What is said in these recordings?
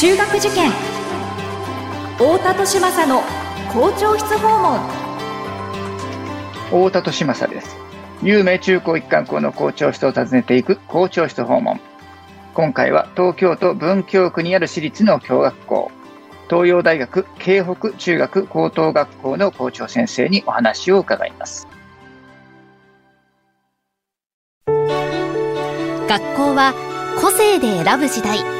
中学受験。太田利政の校長室訪問。太田利政です。有名中高一貫校の校長室を訪ねていく校長室訪問。今回は東京都文京区にある私立の共学校。東洋大学京北中学高等学校の校長先生にお話を伺います。学校は個性で選ぶ時代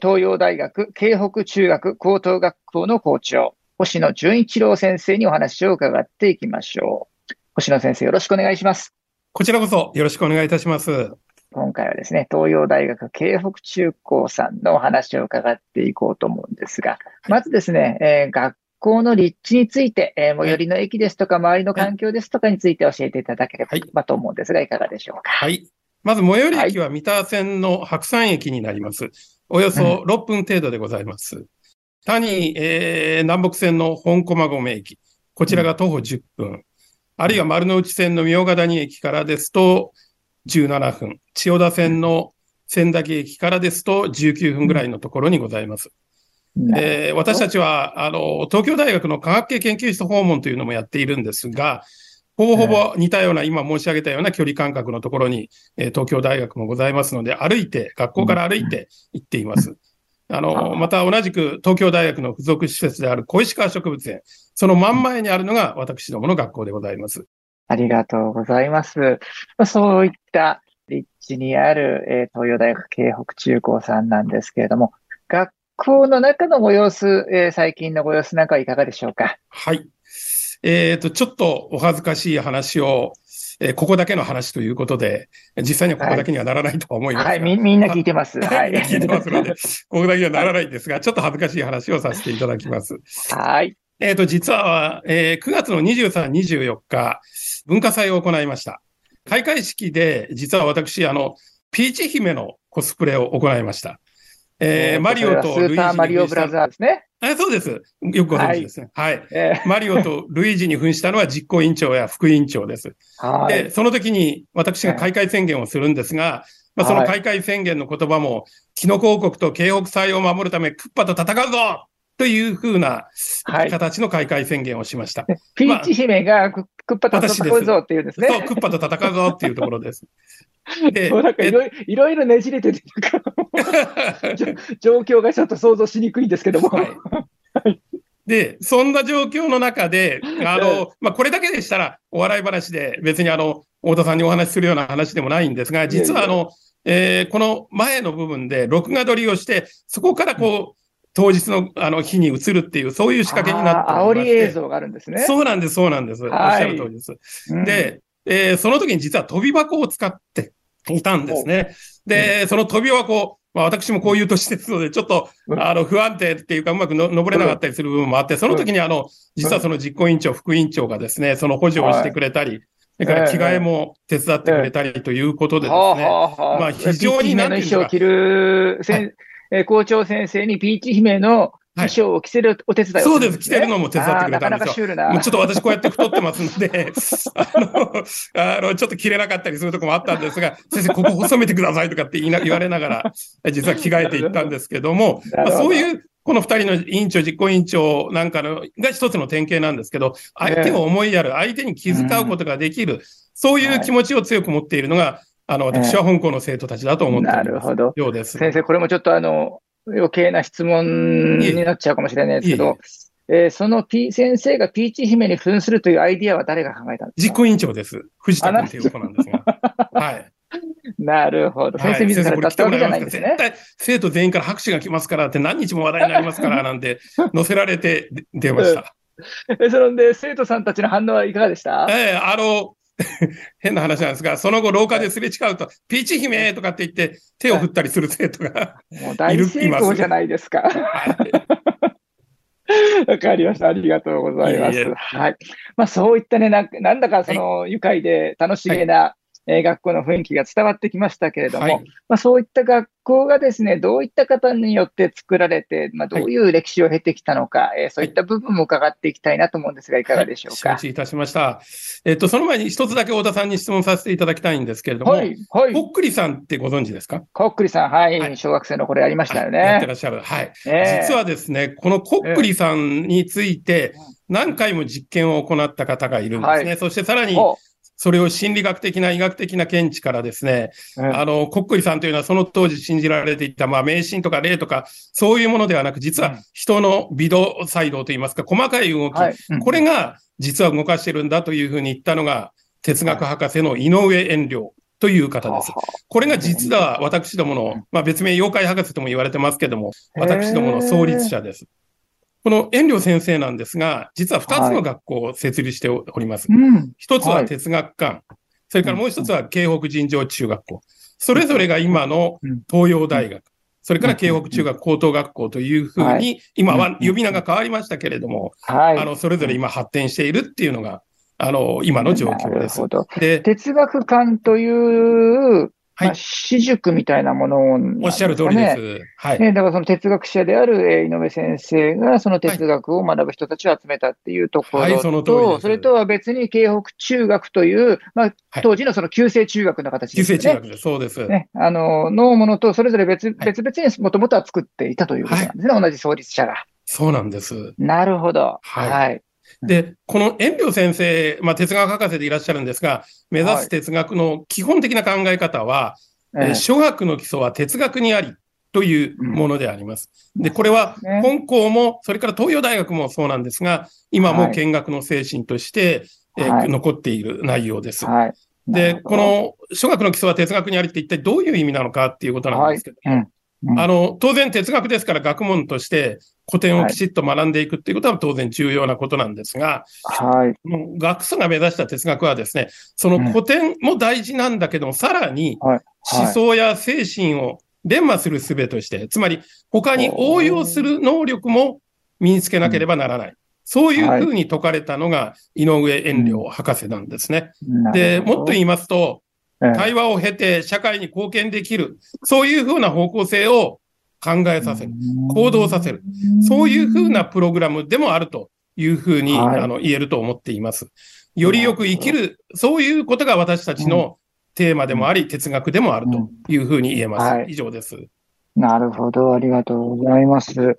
東洋大学京北中学高等学校の校長、星野純一郎先生にお話を伺っていきましょう。星野先生、よろしくお願いします。こちらこそよろしくお願いいたします。今回はですね、東洋大学京北中高さんのお話を伺っていこうと思うんですが、まずですね、えー、学校の立地について、えー、最寄りの駅ですとか、周りの環境ですとかについて教えていただければと思うんですが、いかがでしょうか？はい。まず、最寄り駅は三田線の白山駅になります。およそ6分程度でございます。他に、えー、南北線の本駒込駅。こちらが徒歩10分。あるいは丸の内線の明ヶ谷駅からですと17分。千代田線の千駄木駅からですと19分ぐらいのところにございます。えー、私たちは、あの、東京大学の科学系研究室訪問というのもやっているんですが、ほぼほぼ似たような、今申し上げたような距離感覚のところに、えー、東京大学もございますので、歩いて、学校から歩いて行っています。あの、また同じく東京大学の付属施設である小石川植物園、その真ん前にあるのが私どもの学校でございます。ありがとうございます。そういった立地にある、えー、東洋大学京北中高さんなんですけれども、学校の中のご様子、えー、最近のご様子なんかはいかがでしょうか？はい。えっ、ー、と、ちょっとお恥ずかしい話を、えー、ここだけの話ということで、実際にはここだけにはならないと思います。はい、はい、み、みんな聞いてます。はい。聞いてますので、ここだけにはならないんですが、ちょっと恥ずかしい話をさせていただきます。はい。えっ、ー、と、実は、えー、9月の23、24日、文化祭を行いました。開会式で、実は私、あの、ピーチ姫のコスプレを行いました。えー、マリオとルイージスーパーマリオブラザーですね。あそうです。よくご存知ですね。はい。はいえー、マリオとルイージに扮したのは実行委員長や副委員長です。はい。で、その時に私が開会宣言をするんですが、まあ、その開会宣言の言葉も、キノコ王国と京北祭を守るため、クッパと戦うぞというふうな形の開会宣言をしました。はい、ピーチ姫がクッパと戦うぞっていうんですね。そう、クッパと戦うぞっていうところです。で、なんかいろいろいろねじれてて、状況がちょっと想像しにくいんですけども。はい、で、そんな状況の中で、あの、まあ、これだけでしたら、お笑い話で、別にあの、太田さんにお話しするような話でもないんですが、実はあの、えー、この前の部分で、録画撮りをして、そこからこう、当日のあの日に移るっていう、そういう仕掛けになって煽り映像があるんですね。そうなんです、そうなんです。おっしゃる通りです。うん、で、えー、その時に実は飛び箱を使っていたんですね。で、その飛び箱、まあ、私もこういう年ですので、ちょっと、あの、不安定っていうか、うまくの登れなかったりする部分もあって、その時にあの、実はその実行委員長、副委員長がですね、その補助をしてくれたり、それから着替えも手伝ってくれたりということでですね、まあ非常に何ていうか。着る、校長先生にピーチ姫の衣装を着せるお手伝いを、ね、そうです。着てるのも手伝ってくれたんですよ。なかなかシュールな。ちょっと私こうやって太ってますので、あの、あの、ちょっと着れなかったりするとこもあったんですが、先生、ここ細めてくださいとかって言いな言われながら、実は着替えていったんですけども、まあ、そういう、この二人の委員長、実行委員長なんかのが一つの典型なんですけど、相手を思いやる、相手に気遣うことができる、そういう気持ちを強く持っているのが、あの、私は香港の生徒たちだと思っているようです。先生、これもちょっとあの、余計な質問になっちゃうかもしれないですけど、えー、そのピ先生がピーチ姫に扮するというアイディアは誰が考えたんですか？実行委員長です。藤田君という子なんですが。はい。なるほど。先生自ら立ったわけじゃないんですね。絶対生徒全員から拍手が来ますからって何日も話題になりますからなんて載せられて出ました。え、そので、生徒さんたちの反応はいかがでした？ええー、あの、変な話なんですが、その後廊下ですれ違うと、ピーチ姫とかって言って手を振ったりする生徒がもう大成功じゃないですか。わかりました。ありがとうございます。いえいえはい。まあそういったね、なんかなんだかその愉快で楽しげな、えー学校の雰囲気が伝わってきましたけれども、はい。まあそういった学校がですね、どういった方によって作られて、まあどういう歴史を経てきたのか、えーそういった部分も伺っていきたいなと思うんですが、いかがでしょうか？承知いたしました。えっと、その前に一つだけ太田さんに質問させていただきたいんですけれども、はい、はい。こっくりさんってご存知ですか？こっくりさん、はい、はい小学生の頃やりましたよあやってね。らっしゃる。はい。ええ実はですね、このこっくりさんについて何回も実験を行った方がいるんですね。はそしてさらに、おそれを心理学的な医学的な見地からですね、うんあの、こっくりさんというのはその当時信じられていた、まあ、迷信とか霊とか、そういうものではなく、実は人の微動細動といいますか、細かい動き、はい。うんこれが実は動かしてるんだというふうに言ったのが、哲学博士の井上遠慮という方です。これが実は私どもの、まあ別名妖怪博士とも言われてますけども、私どもの創立者です。この遠慮先生なんですが、実は二つの学校を設立しております。うん。一つは哲学館、それからもう一つは京北尋常中学校。それぞれが今のうん。東洋大学、それから京北中学高等学校というふうはに、今は呼び名が変わりましたけれども、はい。あの、それぞれ今発展しているっていうのが、あの、今の状況です。で、哲学館という、はいまあ、私塾みたいなものなんおっしゃる通りねです。はい。ね、だからその哲学者である、えー井上先生がその哲学を学ぶ人たちを集めたっていうところと、はいその通りそれとは別に京北中学という、まあはい、当時のその旧制中学の形ですよね。旧制中学です。そうです。ね、あの、のものとそれぞれ別別々にもともとは作っていたということなんですね、同じ創立者が。そうなんです。なるほど。はいはい。で、この遠慮先生、まあ、哲学博士でいらっしゃるんですが、目指す哲学の基本的な考え方は、えーえー諸学の基礎は哲学にありというものであります。で、これはね。本校も、それから東洋大学もそうなんですが、今も見学の精神として、えーはい。残っている内容です。はい。なで、この諸学の基礎は哲学にありって一体どういう意味なのかっていうことなんですけど、うんうんあの、当然哲学ですから学問として古典をきちっと学んでいくっていうことは当然重要なことなんですが、はい。学祖が目指した哲学はですね、その古典も大事なんだけども、さらにはい。思想や精神を伝播する術として、つまり他に応用する能力も身につけなければならない。そういうふうに説かれたのが井上遠慮博士なんですね。で、もっと言いますと、ええ対話を経て社会に貢献できる、そういうふうな方向性を考えさせる、行動させる、そういうふうなプログラムでもあるというふうに、はい。あの言えると思っています。よりよく生きる、そういうことが私たちのテーマでもあり、哲学でもあるというふうに言えます。はい。以上です。なるほど、ありがとうございます。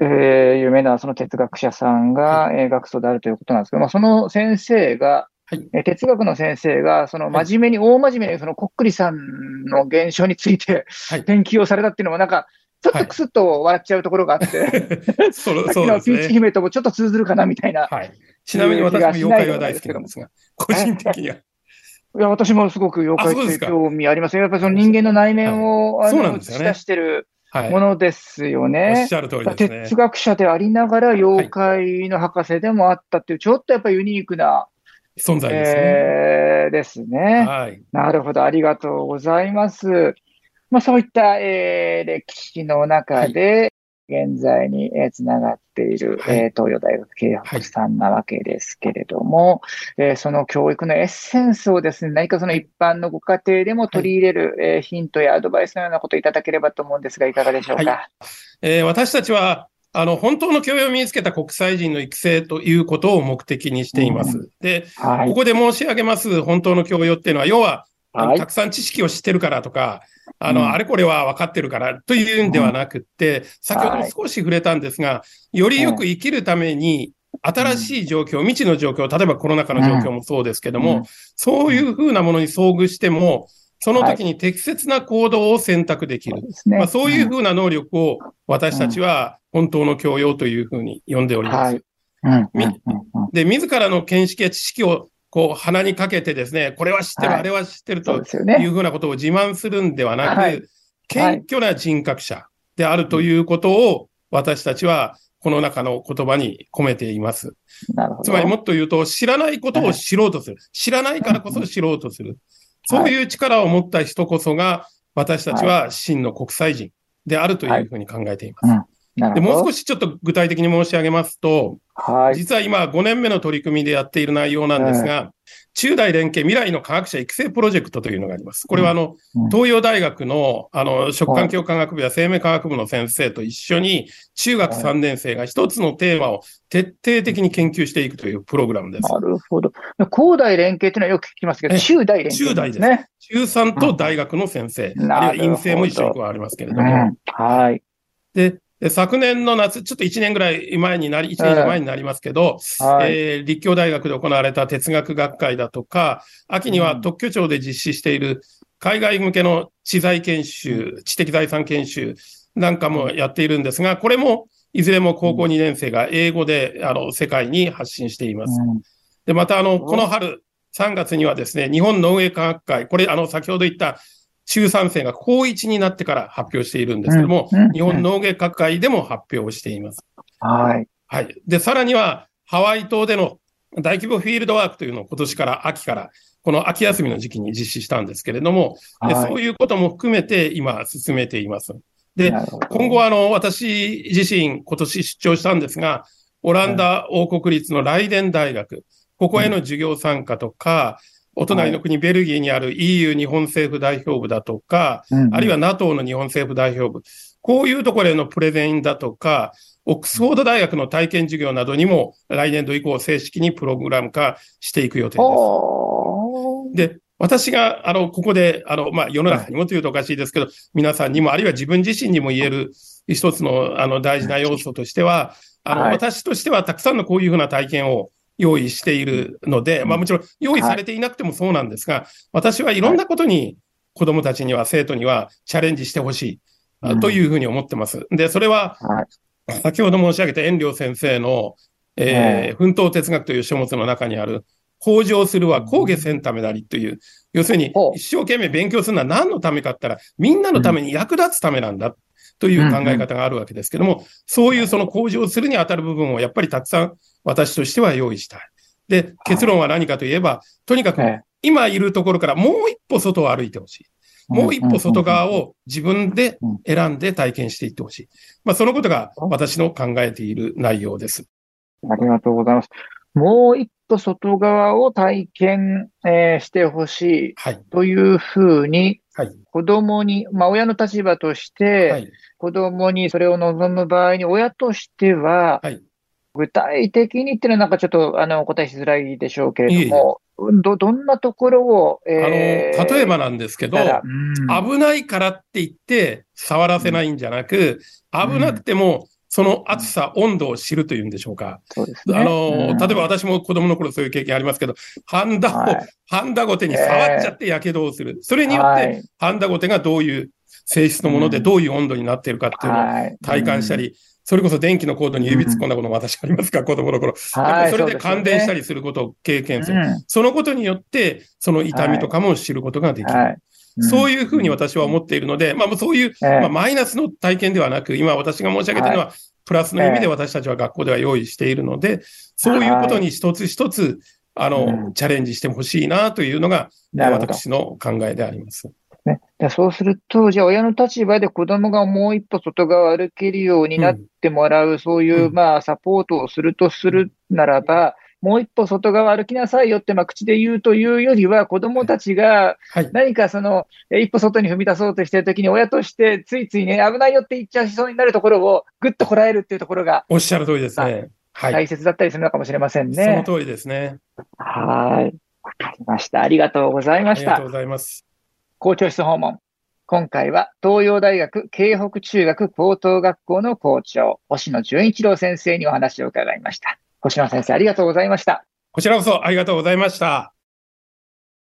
えー、有名なその哲学者さんが、えー学祖であるということなんですけど、まあ、その先生が、はいえー哲学の先生が、その真面目に、大真面目にそのこっくりさんの現象についてはい研究をされたっていうのは、なんか、ちょっとクスッと笑っちゃうところがあって、そさっそうですきのピーチね。姫ともちょっと通ずるかなみたいな。はい。ちなみに私も妖怪は大好きなんですが、個人的には。いや、私もすごく妖怪って興味ありますよ。やっぱりその人間の内面を、はいね出してるはい。ものですよおねっ。しゃる通りですね哲。学者でありながら妖怪の博士でもあったっていう、ちょっとやっぱりユニークな、存在ですね。えーですね。はい。なるほど、ありがとうございます。まあそういった、えー歴史の中で、現在にえーつながっている、はいえー東洋大学経北さんなわけですけれども、えーその教育のエッセンスをですね、何かその一般のご家庭でも取り入れる、えーヒントやアドバイスのようなことをいただければと思うんですが、いかがでしょうか？はえー私たちは、あの、本当の教養を身につけた国際人の育成ということを目的にしています。で、はい。ここで申し上げます本当の教養っていうのは、要は、はい。たくさん知識を知ってるからとか、あの、うん。あれこれは分かってるからというんではなくって、先ほども少し触れたんですが、よりよく生きるために、新しい状況、未知の状況、例えばコロナ禍の状況もそうですけども、うん。そういうふうなものに遭遇しても、その時に適切な行動を選択できる。そう。ですね。まあ、そういうふうな能力を私たちは本当の教養というふうに呼んでおります。で、自らの見識や知識をこう鼻にかけてですね、これは知ってる、はいあれは知ってると。いうふうなことを自慢するんではなく、はい謙虚な人格者であるということを私たちはこの中の言葉に込めています。なるほど。つまりもっと言うと、知らないことを知ろうとする。知らないからこそ知ろうとする。そういう力を持った人こそが、私たちは真の国際人であるというふうに考えています。で、もう少しちょっと具体的に申し上げますと、はい。実は今5年目の取り組みでやっている内容なんですが、中大連携未来の科学者育成プロジェクトというのがあります。これはあの、うん東洋大学のあの、食環境科学部や生命科学部の先生と一緒に、中学3年生が一つのテーマを徹底的に研究していくというプログラムです。なるほど。高大連携っていうのはよく聞きますけど、え中大連携ですね。中3と大学の先生、うんあるいは院生も一緒に加わりますけれども、うん。はい。で、で昨年の夏、ちょっと1年ぐらい前になり、1年以上前になりますけど、はい。えー立教大学で行われた哲学学会だとか、秋にはうん。特許庁で実施している海外向けの知財研修、知的財産研修なんかもやっているんですが、これもいずれも高校2年生が英語で、あの、世界に発信しています。うん。で、また、あの、この春、3月にはですね、日本農営科学会、これ、あの、先ほど言った中3生が高1になってから発表しているんですけども、うんうん日本農営科学会でも発表をしています。はい。はい。で、さらには、ハワイ島での大規模フィールドワークというのを今年から秋から、この秋休みの時期に実施したんですけれども、ではいそういうことも含めて今進めています。で、今後はあの、私自身今年出張したんですが、オランダ王国立のライデン大学、ここへの授業参加とか、お隣の国ベルギーにある EU 日本政府代表部だとか、うんあるいは NATO の日本政府代表部、こういうところへのプレゼンだとか、オックスフォード大学の体験授業などにも来年度以降正式にプログラム化していく予定です。で、私が、あの、ここで、あの、まあ、世の中にもというとおかしいですけど、皆さんにも、あるいは自分自身にも言える一つの、あの、大事な要素としては、あの、はい。私としてはたくさんのこういうふうな体験を用意しているので、まあ、もちろん用意されていなくてもそうなんですが、私はいろんなことに子供たちには、生徒にはチャレンジしてほしい、というふうに思ってます。で、それは、はい。先ほど申し上げた遠慮先生の、えー奮闘哲学という書物の中にある、向上するは工下せんためなりという、要するに一生懸命勉強するのは何のためかって言ったら、みんなのために役立つためなんだという考え方があるわけですけども、そういうその向上するに当たる部分をやっぱりたくさん私としては用意したい。で、結論は何かといえば、とにかくえ今いるところからもう一歩外を歩いてほしい。もう一歩外側を。を自分で選んで体験していってほしい。まあ、そのことが私の考えている内容です。ありがとうございます。もう一歩外側を体験、えーしてほしいはい。というふうに、はい。子供に、まあ親の立場として、はい。子供にそれを望む場合に、親としては、はい具体的にっていうのはなんかちょっと、あの、お答えしづらいでしょうけれども、ど、どんなところを、あえーの、例えばなんですけど、危ないからって言って触らせないんじゃなく、危なくても、その暑さ、温度を知るというんでしょうか。そうですね。あの、うん例えば私も子供の頃そういう経験ありますけど、ハンダゴ、はいハンダゴテに触っちゃって火傷をする。それによって、はいハンダゴテがどういう性質のものでうんどういう温度になっているかっていうのをはい。体感したり、それこそ電気のコードに指突っ込んだことも私ありますか、子供の頃。はい、りそれで感電したりりすることを経験する。うんそのことによって、その痛みとかも知ることができる。はい。そういうふうに私は思っているので、まあそういう、ええまあ、マイナスの体験ではなく、今私が申し上げているのは、プラスの意味で私たちは学校では用意しているので、そういうことに一つ一つ、あの、うんチャレンジしてほしいなというのが。私の考えであります。ね、でそうすると、じゃあ親の立場で子供がもう一歩外側を歩けるようになってもらう、そういう、うんまあ、サポートをするとするならば、もう一歩外側歩きなさいよって、まあ、口で言うというよりは、子供たちがはい。何かその、え一歩外に踏み出そうとしているときに、親としてついついね、危ないよって言っちゃいそうになるところを、ぐっとこらえるっていうところがおっしゃる通りですね。はい。大切だったりするのかもしれませんそのね。通りですね。はい。わかりました。ありがとうございましたありがとう。ございます。校長室訪問。今回は東洋大学京北中学高等学校の校長、星野純一郎先生にお話を伺いました。星野先生、ありがとうございました。こちらこそありがとうございました。